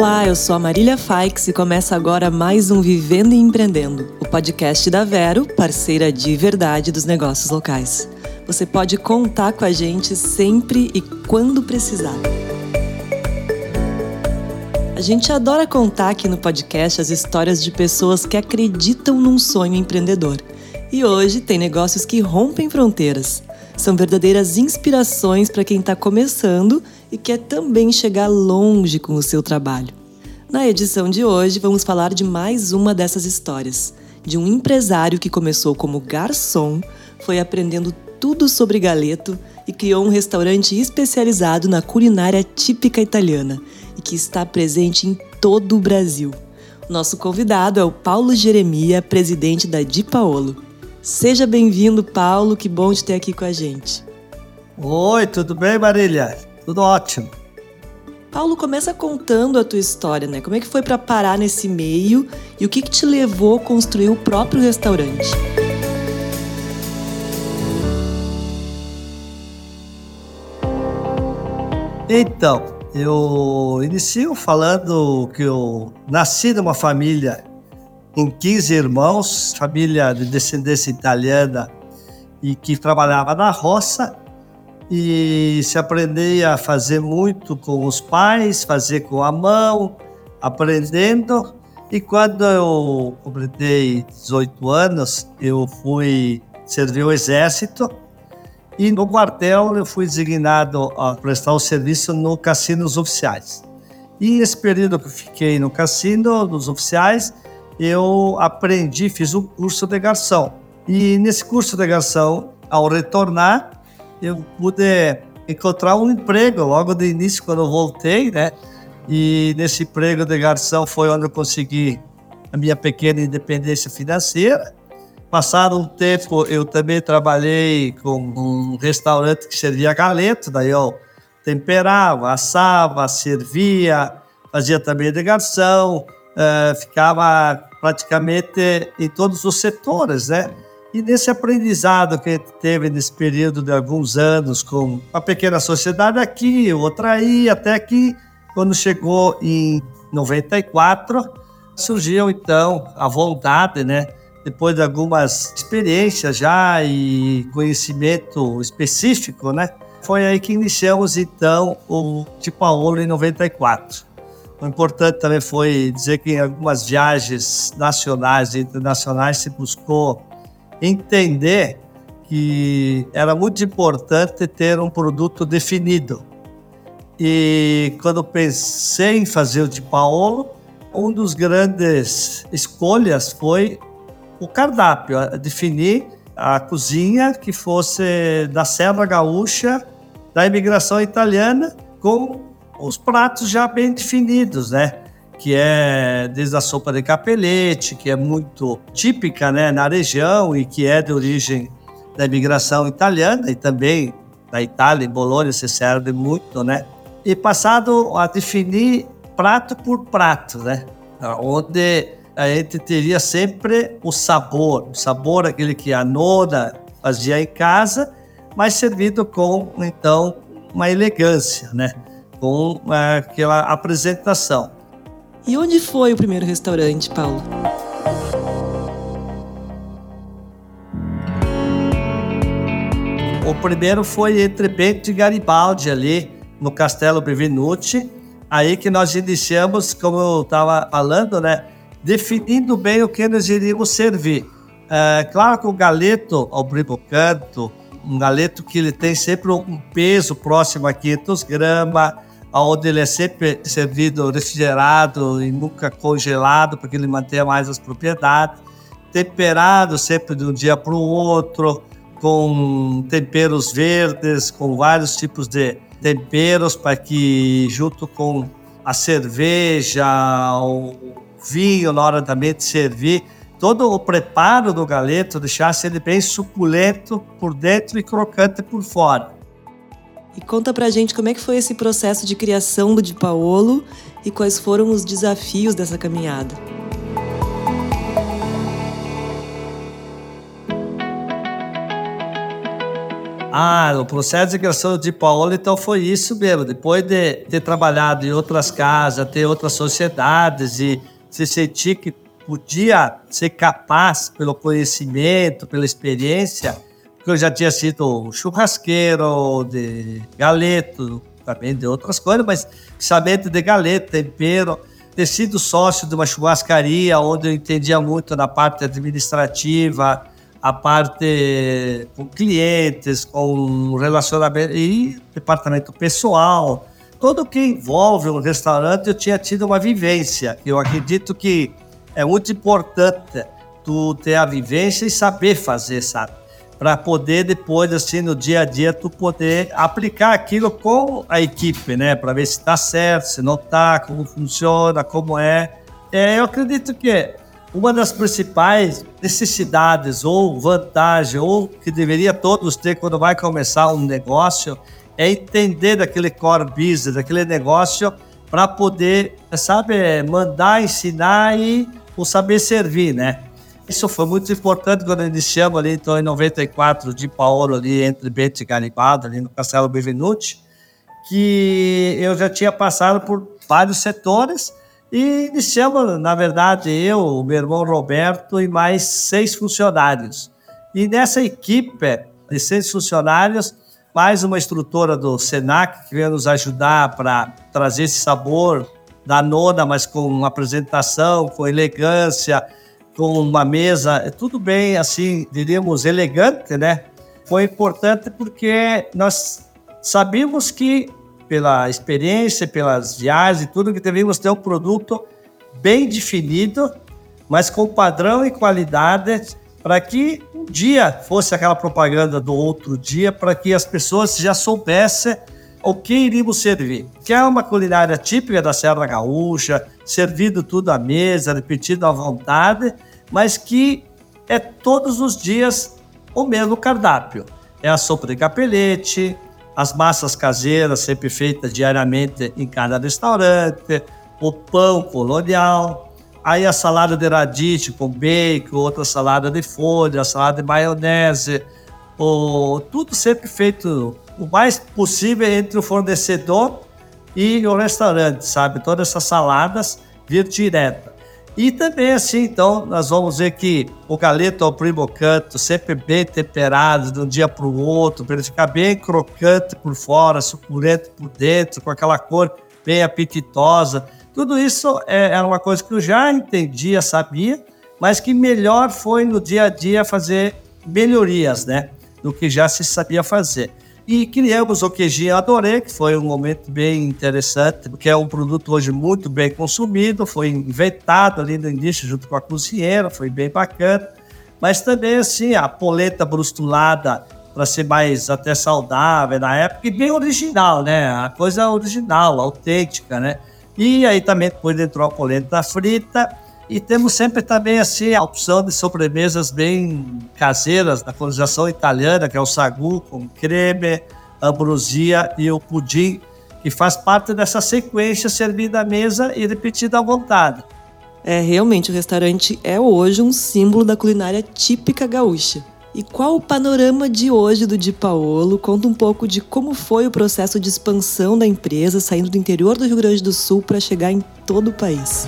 Olá, eu sou a Marília Faix e começa agora mais um Vivendo e Empreendendo, o podcast da Vero, parceira de verdade dos negócios locais. Você pode contar com a gente sempre e quando precisar. A gente adora contar aqui no podcast as histórias de pessoas que acreditam num sonho empreendedor. E hoje tem negócios que rompem fronteiras. São verdadeiras inspirações para quem está começando e quer também chegar longe com o seu trabalho. Na edição de hoje, vamos falar de mais uma dessas histórias. De um empresário que começou como garçom, foi aprendendo tudo sobre galeto e criou um restaurante especializado na culinária típica italiana e que está presente em todo o Brasil. Nosso convidado é o Paulo Jeremia, presidente da Di Paolo. Seja bem-vindo, Paulo, que bom te ter aqui com a gente. Oi, tudo bem, Marília? Tudo ótimo. Paulo, começa contando a tua história, né? Como é que foi para parar nesse meio e o que, que te levou a construir o próprio restaurante? Então, eu inicio falando que eu nasci numa família em 15 irmãos, família de descendência italiana e que trabalhava na roça e se aprender a fazer muito com os pais, fazer com a mão, aprendendo. E quando eu completei 18 anos, eu fui servir o exército e no quartel eu fui designado a prestar o serviço no cassinos oficiais. E nesse período que eu fiquei no cassino, nos oficiais, eu aprendi, fiz um curso de garçom. E nesse curso de garçom, ao retornar, eu pude encontrar um emprego logo de início quando eu voltei, né? E nesse emprego de garçom foi onde eu consegui a minha pequena independência financeira. Passado um tempo, eu também trabalhei com um restaurante que servia galeto, daí eu temperava, assava, servia, fazia também de garçom, uh, ficava praticamente em todos os setores, né? E nesse aprendizado que a gente teve nesse período de alguns anos com uma pequena sociedade aqui, outra aí, até que quando chegou em 94, surgiu então a vontade, né? Depois de algumas experiências já e conhecimento específico, né? Foi aí que iniciamos então o Tipo Aolo em 94. O importante também foi dizer que em algumas viagens nacionais e internacionais se buscou entender que era muito importante ter um produto definido. E quando pensei em fazer o de Paolo, um dos grandes escolhas foi o cardápio, definir a cozinha que fosse da Serra Gaúcha, da imigração italiana, com os pratos já bem definidos, né? que é desde a sopa de capelete, que é muito típica né, na região e que é de origem da imigração italiana e também da Itália, em Bolonha se serve muito, né? E passado a definir prato por prato, né? Onde a gente teria sempre o sabor, o sabor aquele que a nona fazia em casa, mas servido com, então, uma elegância, né? Com aquela apresentação. E onde foi o primeiro restaurante, Paulo? O primeiro foi entre Bento e Garibaldi, ali no Castelo Benvenuti. Aí que nós iniciamos, como eu estava falando, né? Definindo bem o que nós iríamos servir. É, claro que o galeto ao primo canto, um galeto que ele tem sempre um peso próximo a 500 gramas, onde ele é sempre servido refrigerado e nunca congelado, porque ele mantém mais as propriedades. Temperado sempre de um dia para o outro, com temperos verdes, com vários tipos de temperos, para que, junto com a cerveja, o vinho, na hora também de servir, todo o preparo do galeto deixasse ele bem suculento por dentro e crocante por fora. E conta pra gente como é que foi esse processo de criação do Di Paolo e quais foram os desafios dessa caminhada. Ah, o processo de criação de Paulo, então foi isso mesmo. Depois de ter trabalhado em outras casas, ter outras sociedades e se sentir que podia ser capaz, pelo conhecimento, pela experiência, porque eu já tinha sido churrasqueiro de galeto, também de outras coisas, mas sabendo de galeto, tempero, ter sido sócio de uma churrascaria onde eu entendia muito na parte administrativa, a parte com clientes, com relacionamento e departamento pessoal. Tudo que envolve um restaurante, eu tinha tido uma vivência. Eu acredito que é muito importante tu ter a vivência e saber fazer, sabe? Para poder depois, assim, no dia a dia, tu poder aplicar aquilo com a equipe, né? Para ver se está certo, se não está, como funciona, como é. é. Eu acredito que uma das principais necessidades ou vantagem ou que deveria todos ter quando vai começar um negócio é entender daquele core business, daquele negócio para poder, sabe, mandar, ensinar e o saber servir, né? Isso foi muito importante quando iniciamos ali, então, em 94, de Paulo, ali entre Bento e Garibaldi, ali no Castelo Benvenuti, que eu já tinha passado por vários setores e iniciamos, na verdade, eu, o meu irmão Roberto e mais seis funcionários. E nessa equipe de seis funcionários, mais uma instrutora do SENAC que veio nos ajudar para trazer esse sabor da nona, mas com apresentação, com elegância, uma mesa, é tudo bem, assim, diríamos, elegante, né? Foi importante porque nós sabíamos que pela experiência, pelas viagens e tudo, que devíamos ter um produto bem definido, mas com padrão e qualidade, para que um dia fosse aquela propaganda do outro dia, para que as pessoas já soubessem o que iríamos servir. Que é uma culinária típica da Serra Gaúcha, servido tudo à mesa, repetido à vontade, mas que é todos os dias o mesmo cardápio. É a sopa de capelete, as massas caseiras sempre feitas diariamente em cada restaurante, o pão colonial, aí a salada de radice com bacon, outra salada de folha, salada de maionese, o, tudo sempre feito o mais possível entre o fornecedor e o restaurante, sabe? Todas essas saladas vir direto. E também assim, então, nós vamos ver que o galeto ao primo canto, sempre bem temperado de um dia para o outro, para ele ficar bem crocante por fora, suculento por dentro, com aquela cor bem apetitosa. Tudo isso é, era uma coisa que eu já entendia, sabia, mas que melhor foi no dia a dia fazer melhorias, né? Do que já se sabia fazer. E criamos o queijinho Adorei, que foi um momento bem interessante, porque é um produto hoje muito bem consumido, foi inventado ali no início junto com a cozinheira, foi bem bacana. Mas também, assim, a polenta brustulada para ser mais até saudável na época e bem original, né? A coisa original, autêntica, né? E aí também depois entrou a polenta frita e temos sempre também assim a opção de sobremesas bem caseiras da colonização italiana, que é o sagu com creme, ambrosia e o pudim, que faz parte dessa sequência servida à mesa e repetida à vontade. É, realmente o restaurante é hoje um símbolo da culinária típica gaúcha. E qual o panorama de hoje do Di Paolo? Conta um pouco de como foi o processo de expansão da empresa saindo do interior do Rio Grande do Sul para chegar em todo o país.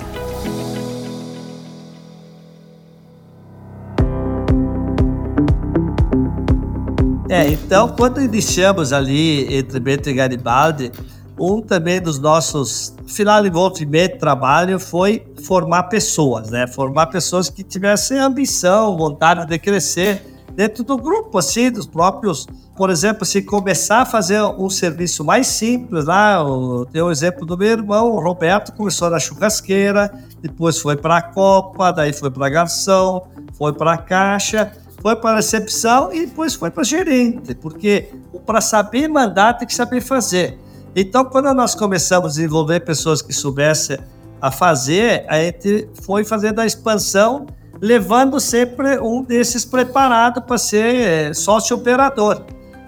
É, então, quando iniciamos ali entre Bento e Garibaldi, um também dos nossos final envolvimento trabalho foi formar pessoas, né? Formar pessoas que tivessem ambição, vontade de crescer dentro do grupo, assim, dos próprios. Por exemplo, se começar a fazer um serviço mais simples, lá, eu tenho o exemplo do meu irmão, o Roberto, começou na churrasqueira, depois foi para a copa, daí foi para garçom, foi para a caixa foi para a recepção e depois foi para gerente, porque para saber mandar tem que saber fazer. Então, quando nós começamos a desenvolver pessoas que soubessem a fazer, a gente foi fazendo a expansão, levando sempre um desses preparado para ser é, sócio operador.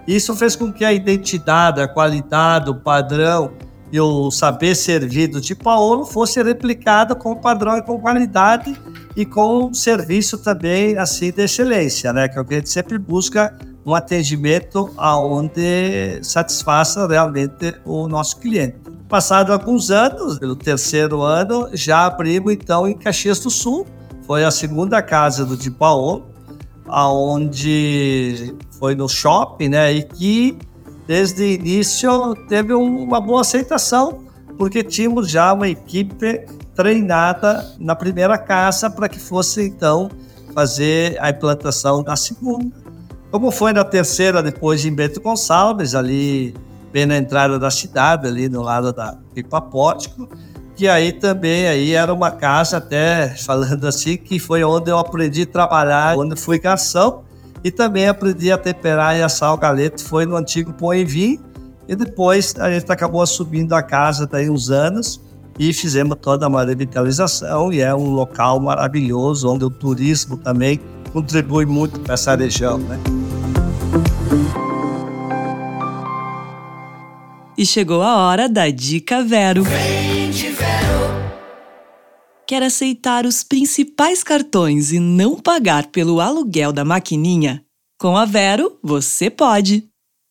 Isso fez com que a identidade, a qualidade, o padrão e o saber servir do de Paulo fosse replicado com padrão e com qualidade e com serviço também assim de excelência, né? Que é que a gente sempre busca um atendimento aonde satisfaça realmente o nosso cliente. Passado alguns anos, pelo terceiro ano, já abrimos então em Caxias do Sul. Foi a segunda casa do Di Paolo, aonde foi no shopping, né? E que desde o início teve uma boa aceitação, porque tínhamos já uma equipe treinada na primeira casa para que fosse então fazer a implantação da segunda. Como foi na terceira, depois em Bento Gonçalves, ali bem na entrada da cidade, ali no lado da Pipa Pórtico, que aí também aí era uma casa até falando assim que foi onde eu aprendi a trabalhar, onde fui garçom e também aprendi a temperar e assar o galeto, foi no antigo Poenvim e depois a gente acabou assumindo a casa daí uns anos e fizemos toda uma revitalização e é um local maravilhoso onde o turismo também contribui muito para essa região, né? E chegou a hora da dica Vero. Quer aceitar os principais cartões e não pagar pelo aluguel da maquininha? Com a Vero, você pode.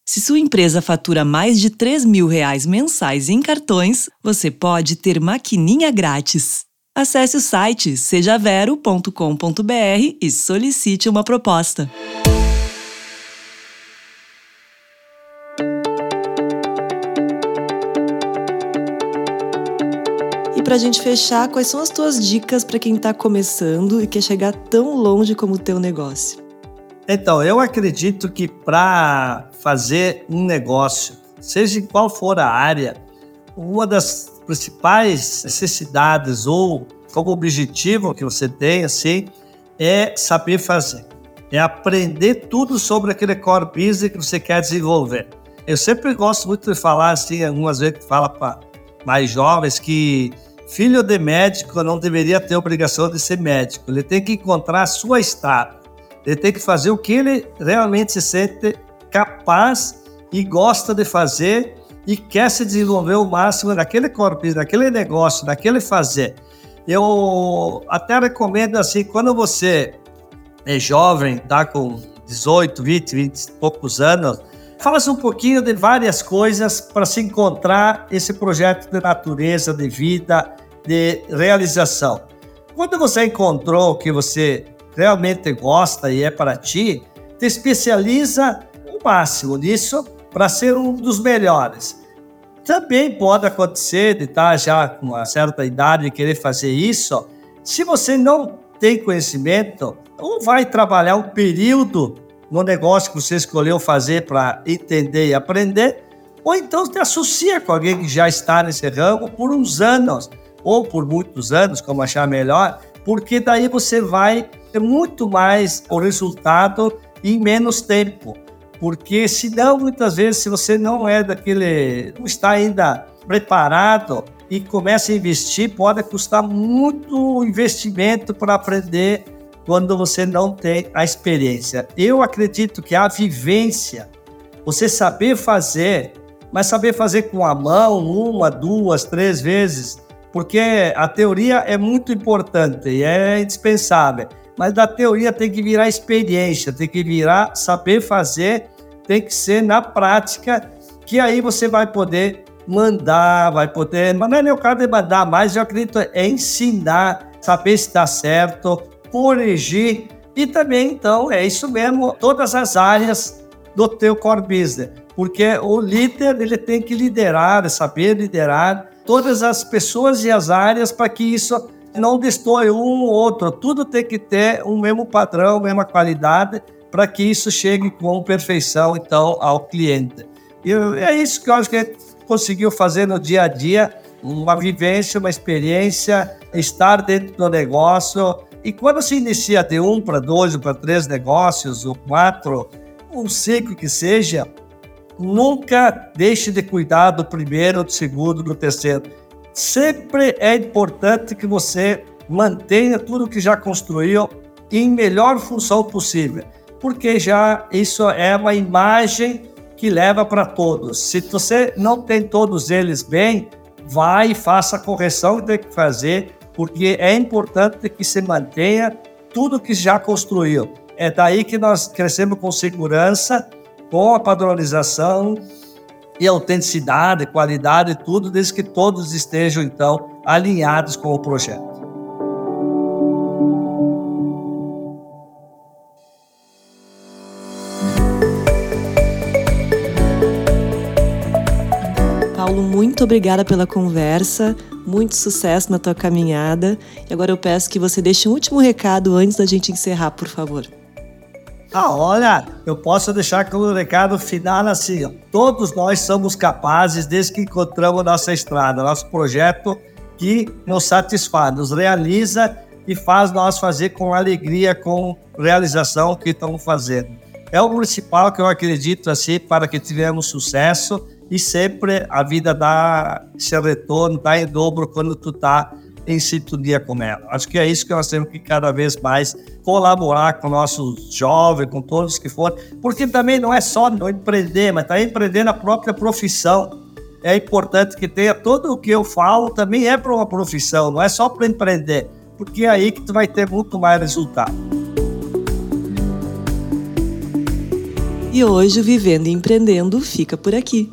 Se sua empresa fatura mais de 3 mil reais mensais em cartões, você pode ter maquininha grátis. Acesse o site sejavero.com.br e solicite uma proposta. Para a gente fechar, quais são as tuas dicas para quem está começando e quer chegar tão longe como o teu negócio? Então, eu acredito que para fazer um negócio, seja em qual for a área, uma das principais necessidades ou como objetivo que você tem, assim, é saber fazer. É aprender tudo sobre aquele core business que você quer desenvolver. Eu sempre gosto muito de falar assim, algumas vezes fala para mais jovens que Filho de médico não deveria ter obrigação de ser médico. Ele tem que encontrar a sua estrada. Ele tem que fazer o que ele realmente se sente capaz e gosta de fazer e quer se desenvolver o máximo naquele corpo, naquele negócio, naquele fazer. Eu até recomendo assim, quando você é jovem, tá com 18, 20, 20 e poucos anos, Fala-se um pouquinho de várias coisas para se encontrar esse projeto de natureza, de vida, de realização. Quando você encontrou o que você realmente gosta e é para ti, te especializa o máximo nisso para ser um dos melhores. Também pode acontecer de estar já com uma certa idade e querer fazer isso. Se você não tem conhecimento, ou vai trabalhar um período no negócio que você escolheu fazer para entender e aprender, ou então te associa com alguém que já está nesse ramo por uns anos, ou por muitos anos, como achar melhor, porque daí você vai ter muito mais o resultado em menos tempo. Porque senão, muitas vezes, se você não é daquele, não está ainda preparado e começa a investir, pode custar muito investimento para aprender quando você não tem a experiência. Eu acredito que a vivência, você saber fazer, mas saber fazer com a mão, uma, duas, três vezes, porque a teoria é muito importante e é indispensável, mas da teoria tem que virar experiência, tem que virar saber fazer, tem que ser na prática, que aí você vai poder mandar, vai poder, mas não é nem o caso de mandar mais, eu acredito é ensinar, saber se está certo, corrigir e também, então, é isso mesmo, todas as áreas do teu core business, porque o líder ele tem que liderar, saber liderar todas as pessoas e as áreas para que isso não destoie um ou outro, tudo tem que ter um mesmo padrão, mesma qualidade, para que isso chegue com perfeição, então, ao cliente. E é isso que eu acho que a gente conseguiu fazer no dia a dia, uma vivência, uma experiência, estar dentro do negócio, e quando se inicia de um para dois, ou para três negócios, ou quatro, ou cinco que seja, nunca deixe de cuidar do primeiro, do segundo, do terceiro. Sempre é importante que você mantenha tudo que já construiu em melhor função possível, porque já isso é uma imagem que leva para todos. Se você não tem todos eles bem, vai e faça a correção que tem que fazer, porque é importante que se mantenha tudo que já construiu. É daí que nós crescemos com segurança, com a padronização e autenticidade, qualidade, tudo, desde que todos estejam, então, alinhados com o projeto. Paulo, muito obrigada pela conversa, muito sucesso na tua caminhada. E agora eu peço que você deixe um último recado antes da gente encerrar, por favor. Ah, olha, eu posso deixar com o recado final assim: ó. todos nós somos capazes desde que encontramos nossa estrada, nosso projeto que nos satisfaz, nos realiza e faz nós fazer com alegria, com realização o que estamos fazendo. É o principal que eu acredito assim para que tivemos sucesso e sempre a vida dá esse retorno, dá em dobro quando tu tá em sintonia com ela. Acho que é isso que nós temos que cada vez mais colaborar com nossos jovens, com todos que forem, porque também não é só não empreender, mas tá empreender na própria profissão. É importante que tenha todo o que eu falo também é para uma profissão, não é só para empreender, porque é aí que tu vai ter muito mais resultado. E hoje Vivendo e Empreendendo fica por aqui